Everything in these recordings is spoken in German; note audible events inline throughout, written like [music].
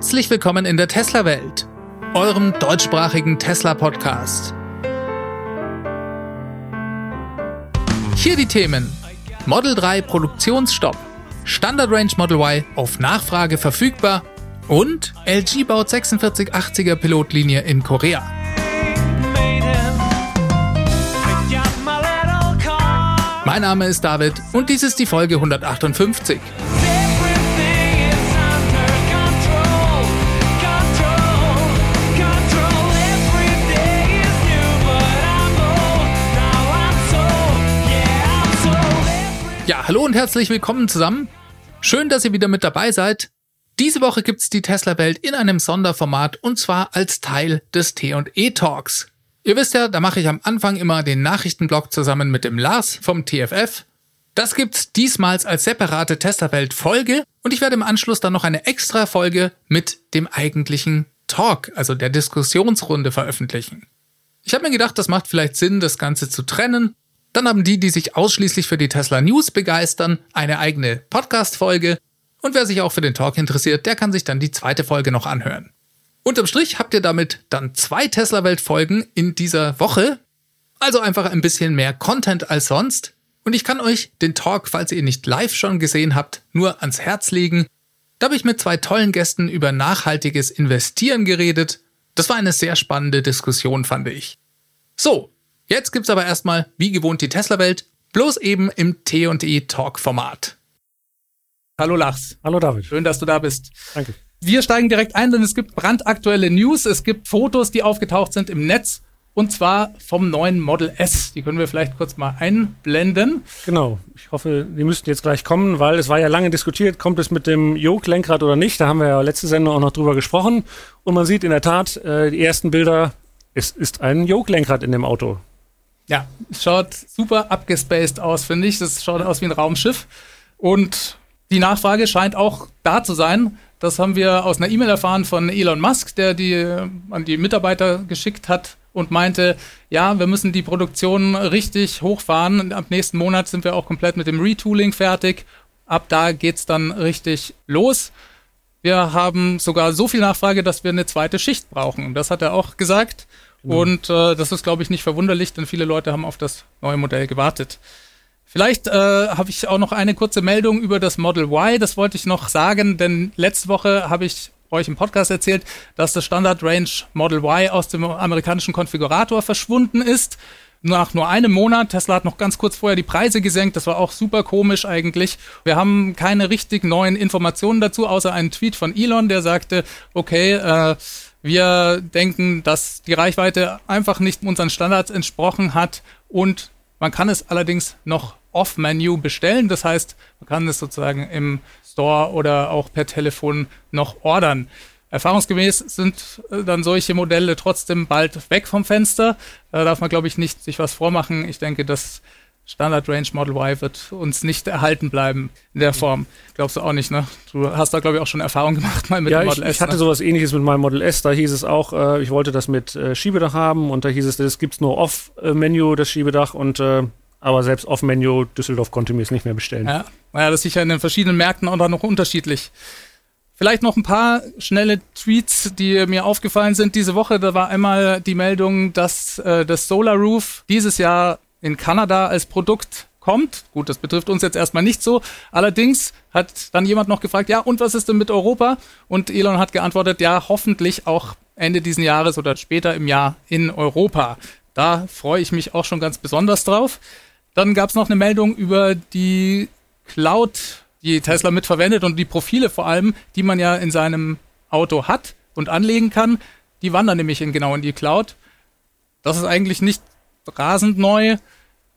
Herzlich willkommen in der Tesla-Welt, eurem deutschsprachigen Tesla-Podcast. Hier die Themen: Model 3 Produktionsstopp, Standard Range Model Y auf Nachfrage verfügbar und LG baut 4680er Pilotlinie in Korea. Mein Name ist David und dies ist die Folge 158. Ja, hallo und herzlich willkommen zusammen. Schön, dass ihr wieder mit dabei seid. Diese Woche gibt's die Tesla-Welt in einem Sonderformat und zwar als Teil des T&E Talks. Ihr wisst ja, da mache ich am Anfang immer den Nachrichtenblock zusammen mit dem Lars vom TFF. Das gibt's diesmals als separate Tesla-Welt Folge und ich werde im Anschluss dann noch eine extra Folge mit dem eigentlichen Talk, also der Diskussionsrunde veröffentlichen. Ich habe mir gedacht, das macht vielleicht Sinn, das Ganze zu trennen dann haben die, die sich ausschließlich für die Tesla News begeistern, eine eigene Podcast-Folge. Und wer sich auch für den Talk interessiert, der kann sich dann die zweite Folge noch anhören. Unterm Strich habt ihr damit dann zwei Tesla-Welt-Folgen in dieser Woche. Also einfach ein bisschen mehr Content als sonst. Und ich kann euch den Talk, falls ihr ihn nicht live schon gesehen habt, nur ans Herz legen. Da habe ich mit zwei tollen Gästen über nachhaltiges Investieren geredet. Das war eine sehr spannende Diskussion, fand ich. So, Jetzt gibt's aber erstmal, wie gewohnt, die Tesla-Welt, bloß eben im T&E Talk-Format. Hallo Lachs. Hallo David. Schön, dass du da bist. Danke. Wir steigen direkt ein, denn es gibt brandaktuelle News. Es gibt Fotos, die aufgetaucht sind im Netz. Und zwar vom neuen Model S. Die können wir vielleicht kurz mal einblenden. Genau. Ich hoffe, die müssten jetzt gleich kommen, weil es war ja lange diskutiert, kommt es mit dem Yoke-Lenkrad oder nicht. Da haben wir ja letzte Sendung auch noch drüber gesprochen. Und man sieht in der Tat, äh, die ersten Bilder, es ist ein Yoke-Lenkrad in dem Auto. Ja, schaut super abgespaced aus, finde ich. Das schaut aus wie ein Raumschiff. Und die Nachfrage scheint auch da zu sein. Das haben wir aus einer E-Mail erfahren von Elon Musk, der die an die Mitarbeiter geschickt hat und meinte, ja, wir müssen die Produktion richtig hochfahren. Ab nächsten Monat sind wir auch komplett mit dem Retooling fertig. Ab da geht's dann richtig los. Wir haben sogar so viel Nachfrage, dass wir eine zweite Schicht brauchen. Das hat er auch gesagt. Genau. Und äh, das ist, glaube ich, nicht verwunderlich, denn viele Leute haben auf das neue Modell gewartet. Vielleicht äh, habe ich auch noch eine kurze Meldung über das Model Y. Das wollte ich noch sagen, denn letzte Woche habe ich euch im Podcast erzählt, dass das Standard Range Model Y aus dem amerikanischen Konfigurator verschwunden ist. Nach nur einem Monat, Tesla hat noch ganz kurz vorher die Preise gesenkt, das war auch super komisch eigentlich. Wir haben keine richtig neuen Informationen dazu, außer einen Tweet von Elon, der sagte, okay, äh, wir denken, dass die Reichweite einfach nicht unseren Standards entsprochen hat und man kann es allerdings noch off-Menu bestellen. Das heißt, man kann es sozusagen im Store oder auch per Telefon noch ordern. Erfahrungsgemäß sind äh, dann solche Modelle trotzdem bald weg vom Fenster. Da darf man, glaube ich, nicht sich was vormachen. Ich denke, dass Standard Range Model Y wird uns nicht erhalten bleiben in der Form. Glaubst du auch nicht, ne? Du hast da, glaube ich, auch schon Erfahrung gemacht mal mit ja, dem Model ich, S. Ich hatte ne? sowas ähnliches mit meinem Model S. Da hieß es auch, äh, ich wollte das mit äh, Schiebedach haben und da hieß es, das gibt's nur Off-Menü, das Schiebedach und äh, aber selbst Off-Menü Düsseldorf konnte mir es nicht mehr bestellen. Ja, naja, das ist sicher in den verschiedenen Märkten auch noch unterschiedlich. Vielleicht noch ein paar schnelle Tweets, die mir aufgefallen sind diese Woche. Da war einmal die Meldung, dass äh, das Solar Roof dieses Jahr in Kanada als Produkt kommt. Gut, das betrifft uns jetzt erstmal nicht so. Allerdings hat dann jemand noch gefragt, ja, und was ist denn mit Europa? Und Elon hat geantwortet, ja, hoffentlich auch Ende diesen Jahres oder später im Jahr in Europa. Da freue ich mich auch schon ganz besonders drauf. Dann gab es noch eine Meldung über die Cloud, die Tesla mitverwendet und die Profile vor allem, die man ja in seinem Auto hat und anlegen kann. Die wandern nämlich in, genau in die Cloud. Das ist eigentlich nicht rasend neu.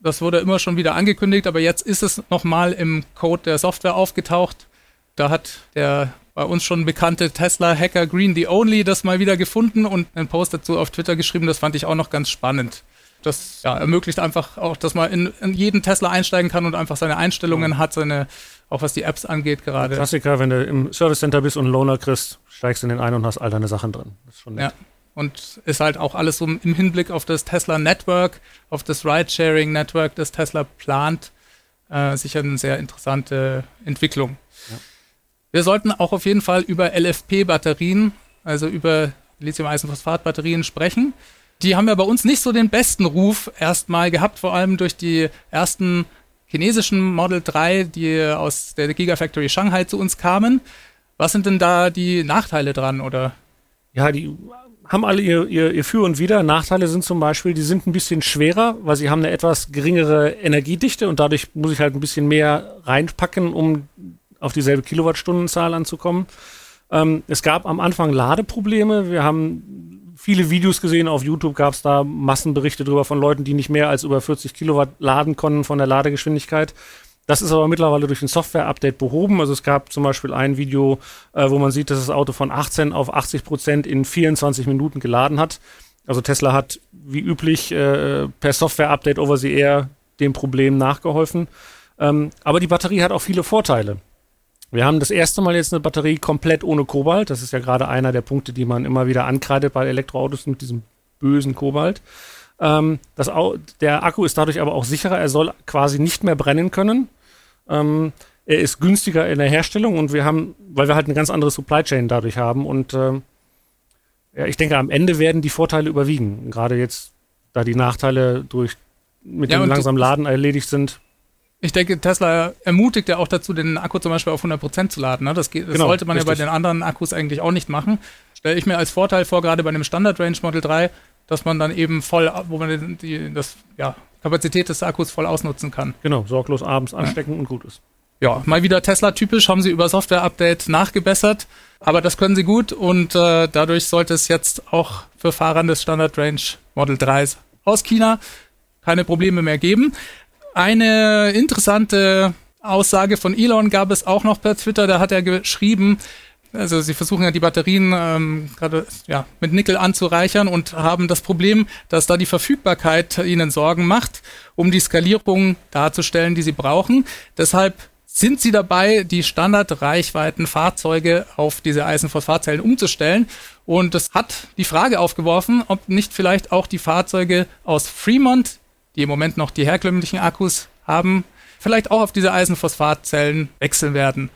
Das wurde immer schon wieder angekündigt, aber jetzt ist es nochmal im Code der Software aufgetaucht. Da hat der bei uns schon bekannte Tesla-Hacker Green the Only das mal wieder gefunden und einen Post dazu auf Twitter geschrieben. Das fand ich auch noch ganz spannend. Das ja, ermöglicht einfach auch, dass man in, in, jeden Tesla einsteigen kann und einfach seine Einstellungen hat, seine, auch was die Apps angeht gerade. Klassiker, wenn du im Service Center bist und einen Loaner kriegst, steigst in den ein und hast all deine Sachen drin. Das ist schon nett. Ja und ist halt auch alles so im Hinblick auf das Tesla Network, auf das Ride-Sharing Network, das Tesla plant, äh, sicher eine sehr interessante Entwicklung. Ja. Wir sollten auch auf jeden Fall über LFP-Batterien, also über Lithium-Eisenphosphat-Batterien sprechen. Die haben ja bei uns nicht so den besten Ruf erstmal gehabt, vor allem durch die ersten chinesischen Model 3, die aus der Gigafactory Shanghai zu uns kamen. Was sind denn da die Nachteile dran, oder? Ja, die haben alle ihr, ihr, ihr Für und Wider. Nachteile sind zum Beispiel, die sind ein bisschen schwerer, weil sie haben eine etwas geringere Energiedichte und dadurch muss ich halt ein bisschen mehr reinpacken, um auf dieselbe Kilowattstundenzahl anzukommen. Ähm, es gab am Anfang Ladeprobleme. Wir haben viele Videos gesehen. Auf YouTube gab es da Massenberichte drüber von Leuten, die nicht mehr als über 40 Kilowatt laden konnten von der Ladegeschwindigkeit. Das ist aber mittlerweile durch ein Software-Update behoben. Also es gab zum Beispiel ein Video, äh, wo man sieht, dass das Auto von 18 auf 80 Prozent in 24 Minuten geladen hat. Also Tesla hat wie üblich äh, per Software-Update over the air dem Problem nachgeholfen. Ähm, aber die Batterie hat auch viele Vorteile. Wir haben das erste Mal jetzt eine Batterie komplett ohne Kobalt. Das ist ja gerade einer der Punkte, die man immer wieder ankreidet bei Elektroautos mit diesem bösen Kobalt. Ähm, das, der Akku ist dadurch aber auch sicherer. Er soll quasi nicht mehr brennen können. Ähm, er ist günstiger in der Herstellung und wir haben, weil wir halt eine ganz andere Supply Chain dadurch haben und ähm, ja, ich denke, am Ende werden die Vorteile überwiegen. Gerade jetzt, da die Nachteile durch mit ja, dem langsamen Laden erledigt sind. Ich denke, Tesla ermutigt ja auch dazu, den Akku zum Beispiel auf 100% zu laden. Ne? Das, geht, das genau, sollte man richtig. ja bei den anderen Akkus eigentlich auch nicht machen. Stelle ich mir als Vorteil vor, gerade bei einem Standard Range Model 3, dass man dann eben voll, wo man die, das, ja, Kapazität des Akkus voll ausnutzen kann. Genau, sorglos abends anstecken ja. und gut ist. Ja, mal wieder Tesla-typisch, haben sie über Software-Update nachgebessert, aber das können sie gut und äh, dadurch sollte es jetzt auch für Fahrer des Standard Range Model 3s aus China keine Probleme mehr geben. Eine interessante Aussage von Elon gab es auch noch per Twitter, da hat er geschrieben, also sie versuchen ja die Batterien ähm, gerade ja, mit Nickel anzureichern und haben das Problem, dass da die Verfügbarkeit ihnen Sorgen macht, um die Skalierung darzustellen, die sie brauchen. Deshalb sind sie dabei, die Standardreichweiten Fahrzeuge auf diese Eisenphosphatzellen umzustellen. Und das hat die Frage aufgeworfen, ob nicht vielleicht auch die Fahrzeuge aus Fremont, die im Moment noch die herkömmlichen Akkus haben, vielleicht auch auf diese Eisenphosphatzellen wechseln werden.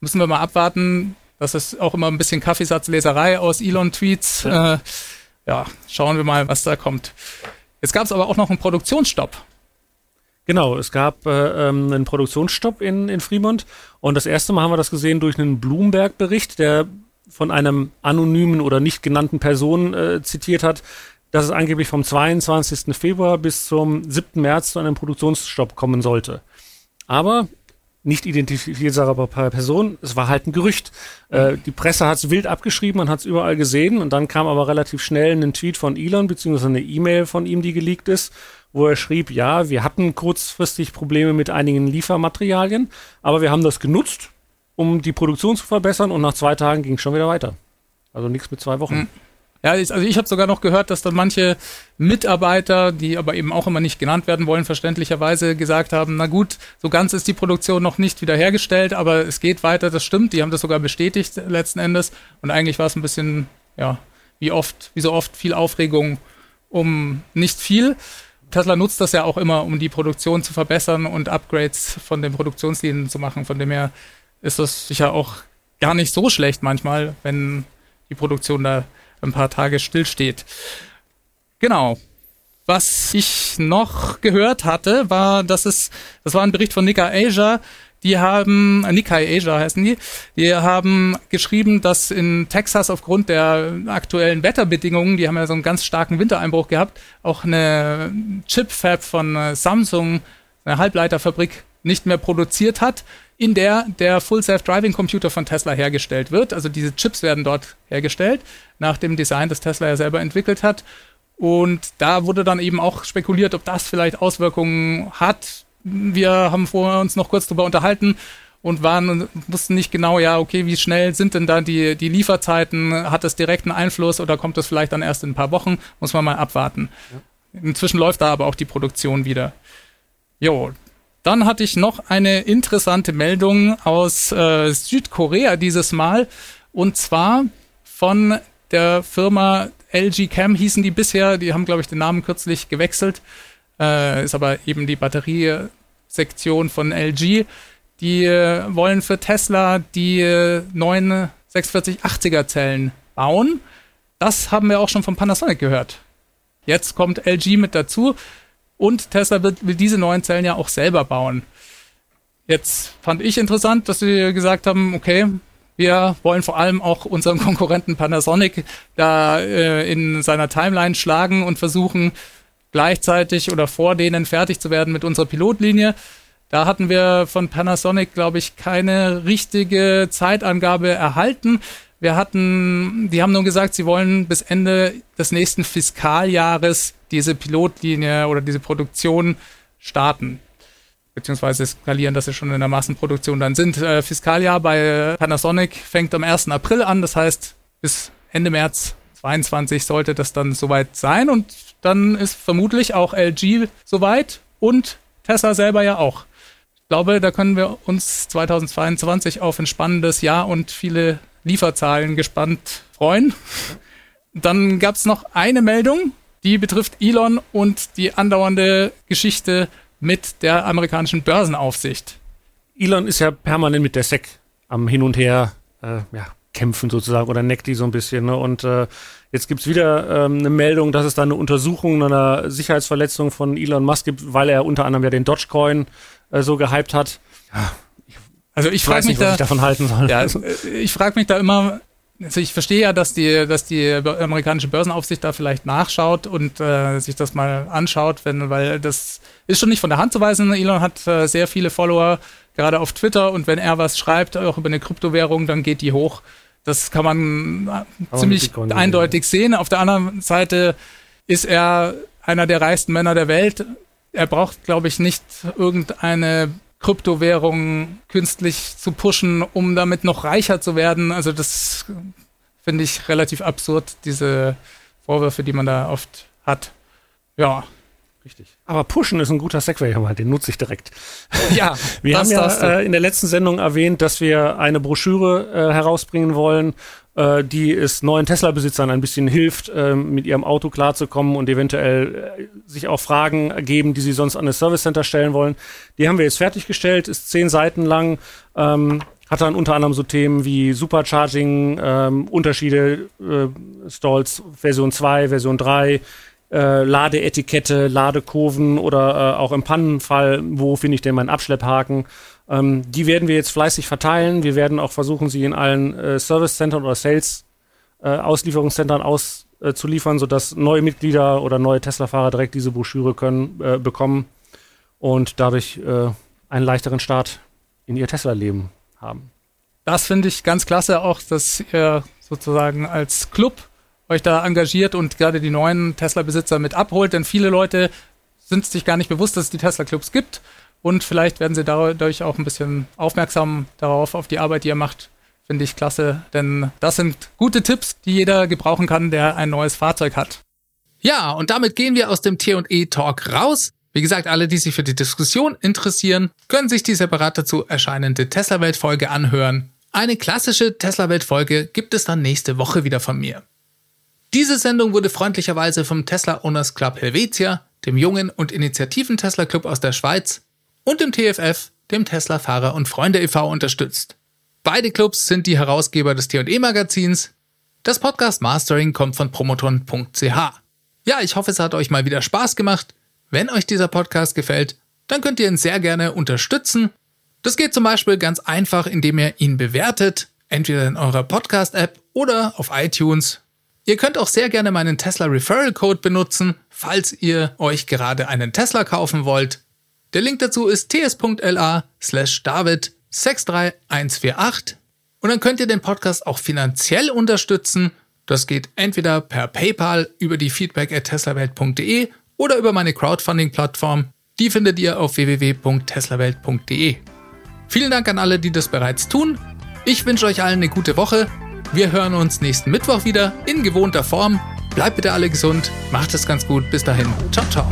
Müssen wir mal abwarten, das ist auch immer ein bisschen Kaffeesatzleserei aus Elon-Tweets. Ja. Äh, ja, schauen wir mal, was da kommt. Jetzt gab es aber auch noch einen Produktionsstopp. Genau, es gab äh, ähm, einen Produktionsstopp in, in Fremont und das erste Mal haben wir das gesehen durch einen Bloomberg-Bericht, der von einem anonymen oder nicht genannten Person äh, zitiert hat, dass es angeblich vom 22. Februar bis zum 7. März zu einem Produktionsstopp kommen sollte. Aber nicht identifizierbare Person. Es war halt ein Gerücht. Äh, die Presse hat es wild abgeschrieben, man hat es überall gesehen und dann kam aber relativ schnell ein Tweet von Elon, beziehungsweise eine E-Mail von ihm, die geleakt ist, wo er schrieb, ja, wir hatten kurzfristig Probleme mit einigen Liefermaterialien, aber wir haben das genutzt, um die Produktion zu verbessern und nach zwei Tagen ging es schon wieder weiter. Also nichts mit zwei Wochen. Mhm. Ja, also ich habe sogar noch gehört, dass dann manche Mitarbeiter, die aber eben auch immer nicht genannt werden wollen, verständlicherweise gesagt haben, na gut, so ganz ist die Produktion noch nicht wiederhergestellt, aber es geht weiter, das stimmt, die haben das sogar bestätigt letzten Endes und eigentlich war es ein bisschen, ja, wie oft, wie so oft viel Aufregung um nicht viel. Tesla nutzt das ja auch immer, um die Produktion zu verbessern und Upgrades von den Produktionslinien zu machen. Von dem her ist das sicher auch gar nicht so schlecht manchmal, wenn die Produktion da ein paar Tage stillsteht. Genau. Was ich noch gehört hatte, war, dass es, das war ein Bericht von Nika Asia, die haben, Nikkei Asia heißen die, die haben geschrieben, dass in Texas aufgrund der aktuellen Wetterbedingungen, die haben ja so einen ganz starken Wintereinbruch gehabt, auch eine Chip-Fab von äh, Samsung, eine Halbleiterfabrik, nicht mehr produziert hat in der der Full Self-Driving Computer von Tesla hergestellt wird. Also diese Chips werden dort hergestellt, nach dem Design, das Tesla ja selber entwickelt hat. Und da wurde dann eben auch spekuliert, ob das vielleicht Auswirkungen hat. Wir haben vorher uns noch kurz darüber unterhalten und waren wussten nicht genau, ja, okay, wie schnell sind denn da die, die Lieferzeiten? Hat das direkten Einfluss oder kommt das vielleicht dann erst in ein paar Wochen? Muss man mal abwarten. Ja. Inzwischen läuft da aber auch die Produktion wieder. Jo, dann hatte ich noch eine interessante Meldung aus äh, Südkorea dieses Mal. Und zwar von der Firma LG Chem hießen die bisher. Die haben, glaube ich, den Namen kürzlich gewechselt. Äh, ist aber eben die Batteriesektion von LG. die äh, wollen für Tesla die äh, neuen 4680er Zellen bauen. Das haben wir auch schon von Panasonic gehört. Jetzt kommt LG mit dazu und Tesla will, will diese neuen Zellen ja auch selber bauen. Jetzt fand ich interessant, dass sie gesagt haben, okay, wir wollen vor allem auch unseren [laughs] Konkurrenten Panasonic da äh, in seiner Timeline schlagen und versuchen gleichzeitig oder vor denen fertig zu werden mit unserer Pilotlinie. Da hatten wir von Panasonic, glaube ich, keine richtige Zeitangabe erhalten. Wir hatten, die haben nur gesagt, sie wollen bis Ende des nächsten Fiskaljahres diese Pilotlinie oder diese Produktion starten. Beziehungsweise skalieren, dass sie schon in der Massenproduktion dann sind. Äh, Fiskaljahr bei Panasonic fängt am 1. April an, das heißt, bis Ende März 22 sollte das dann soweit sein und dann ist vermutlich auch LG soweit und Tesla selber ja auch. Ich glaube, da können wir uns 2022 auf ein spannendes Jahr und viele Lieferzahlen gespannt freuen. Dann gab es noch eine Meldung, die betrifft Elon und die andauernde Geschichte mit der amerikanischen Börsenaufsicht. Elon ist ja permanent mit der SEC am Hin und Her äh, ja, kämpfen sozusagen oder neckt die so ein bisschen. Ne? Und äh, jetzt gibt's wieder ähm, eine Meldung, dass es da eine Untersuchung einer Sicherheitsverletzung von Elon Musk gibt, weil er unter anderem ja den Dogecoin äh, so gehypt hat. Ja, also ich frage mich nicht, da, ich davon halten soll. Ja, also ich frage mich da immer, also ich verstehe ja, dass die, dass die amerikanische Börsenaufsicht da vielleicht nachschaut und äh, sich das mal anschaut, wenn, weil das ist schon nicht von der Hand zu weisen. Elon hat äh, sehr viele Follower, gerade auf Twitter, und wenn er was schreibt, auch über eine Kryptowährung, dann geht die hoch. Das kann man äh, Aber ziemlich eindeutig sehen. Auf der anderen Seite ist er einer der reichsten Männer der Welt. Er braucht, glaube ich, nicht irgendeine Kryptowährungen künstlich zu pushen, um damit noch reicher zu werden. Also das finde ich relativ absurd, diese Vorwürfe, die man da oft hat. Ja. Richtig. Aber pushen ist ein guter Segway, den nutze ich direkt. Ja, [laughs] wir haben ja äh, in der letzten Sendung erwähnt, dass wir eine Broschüre äh, herausbringen wollen, äh, die es neuen Tesla-Besitzern ein bisschen hilft, äh, mit ihrem Auto klarzukommen und eventuell äh, sich auch Fragen ergeben, die sie sonst an das Service Center stellen wollen. Die haben wir jetzt fertiggestellt, ist zehn Seiten lang. Ähm, hat dann unter anderem so Themen wie Supercharging, ähm, Unterschiede, äh, Stalls Version 2, Version 3, äh, Ladeetikette, Ladekurven oder äh, auch im Pannenfall, wo finde ich denn meinen Abschlepphaken. Ähm, die werden wir jetzt fleißig verteilen. Wir werden auch versuchen, sie in allen äh, Service-Centern oder Sales-Auslieferungszentren äh, auszuliefern, äh, sodass neue Mitglieder oder neue Tesla-Fahrer direkt diese Broschüre können, äh, bekommen und dadurch äh, einen leichteren Start in ihr Tesla-Leben haben. Das finde ich ganz klasse, auch dass ihr sozusagen als Club euch da engagiert und gerade die neuen Tesla-Besitzer mit abholt, denn viele Leute sind sich gar nicht bewusst, dass es die Tesla-Clubs gibt und vielleicht werden sie dadurch auch ein bisschen aufmerksam darauf, auf die Arbeit, die ihr macht. Finde ich klasse, denn das sind gute Tipps, die jeder gebrauchen kann, der ein neues Fahrzeug hat. Ja, und damit gehen wir aus dem T&E Talk raus. Wie gesagt, alle, die sich für die Diskussion interessieren, können sich die separat dazu erscheinende Tesla-Welt-Folge anhören. Eine klassische Tesla-Welt-Folge gibt es dann nächste Woche wieder von mir. Diese Sendung wurde freundlicherweise vom Tesla Owners Club Helvetia, dem jungen und initiativen Tesla Club aus der Schweiz, und dem TFF, dem Tesla Fahrer und Freunde e.V. unterstützt. Beide Clubs sind die Herausgeber des T&E Magazins. Das Podcast Mastering kommt von promoton.ch. Ja, ich hoffe, es hat euch mal wieder Spaß gemacht. Wenn euch dieser Podcast gefällt, dann könnt ihr ihn sehr gerne unterstützen. Das geht zum Beispiel ganz einfach, indem ihr ihn bewertet, entweder in eurer Podcast-App oder auf iTunes. Ihr könnt auch sehr gerne meinen Tesla Referral Code benutzen, falls ihr euch gerade einen Tesla kaufen wollt. Der Link dazu ist ts.la slash david 63148 und dann könnt ihr den Podcast auch finanziell unterstützen. Das geht entweder per PayPal über die feedback at teslawelt.de oder über meine Crowdfunding-Plattform. Die findet ihr auf www.teslawelt.de. Vielen Dank an alle, die das bereits tun. Ich wünsche euch allen eine gute Woche. Wir hören uns nächsten Mittwoch wieder in gewohnter Form. Bleibt bitte alle gesund, macht es ganz gut. Bis dahin. Ciao, ciao.